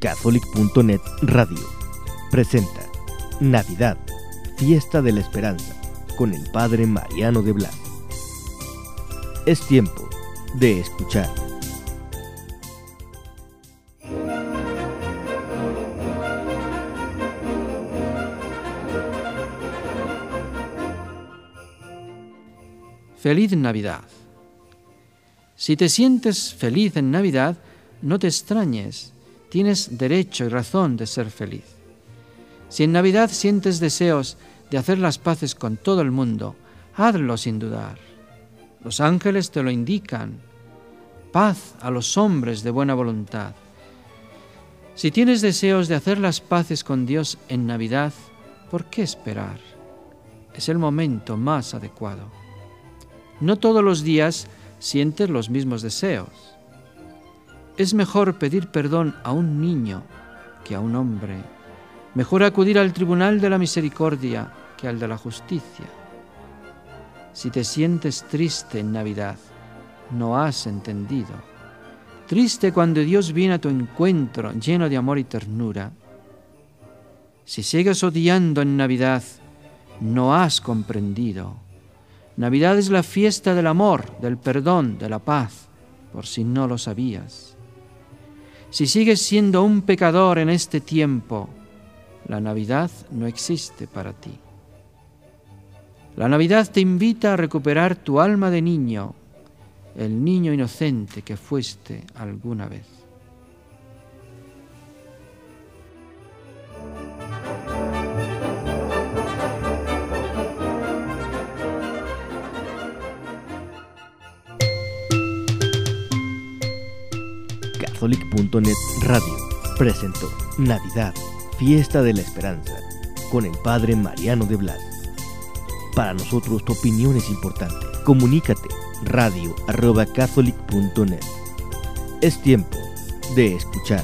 Catholic.net Radio presenta Navidad, Fiesta de la Esperanza, con el Padre Mariano de Blas. Es tiempo de escuchar. Feliz Navidad. Si te sientes feliz en Navidad, no te extrañes, tienes derecho y razón de ser feliz. Si en Navidad sientes deseos de hacer las paces con todo el mundo, hazlo sin dudar. Los ángeles te lo indican. Paz a los hombres de buena voluntad. Si tienes deseos de hacer las paces con Dios en Navidad, ¿por qué esperar? Es el momento más adecuado. No todos los días sientes los mismos deseos. Es mejor pedir perdón a un niño que a un hombre. Mejor acudir al tribunal de la misericordia que al de la justicia. Si te sientes triste en Navidad, no has entendido. Triste cuando Dios viene a tu encuentro lleno de amor y ternura. Si sigues odiando en Navidad, no has comprendido. Navidad es la fiesta del amor, del perdón, de la paz, por si no lo sabías. Si sigues siendo un pecador en este tiempo, la Navidad no existe para ti. La Navidad te invita a recuperar tu alma de niño, el niño inocente que fuiste alguna vez. Catholic.net Radio presentó Navidad, Fiesta de la Esperanza, con el Padre Mariano de Blas. Para nosotros tu opinión es importante. Comunícate radio arroba catholic.net. Es tiempo de escuchar.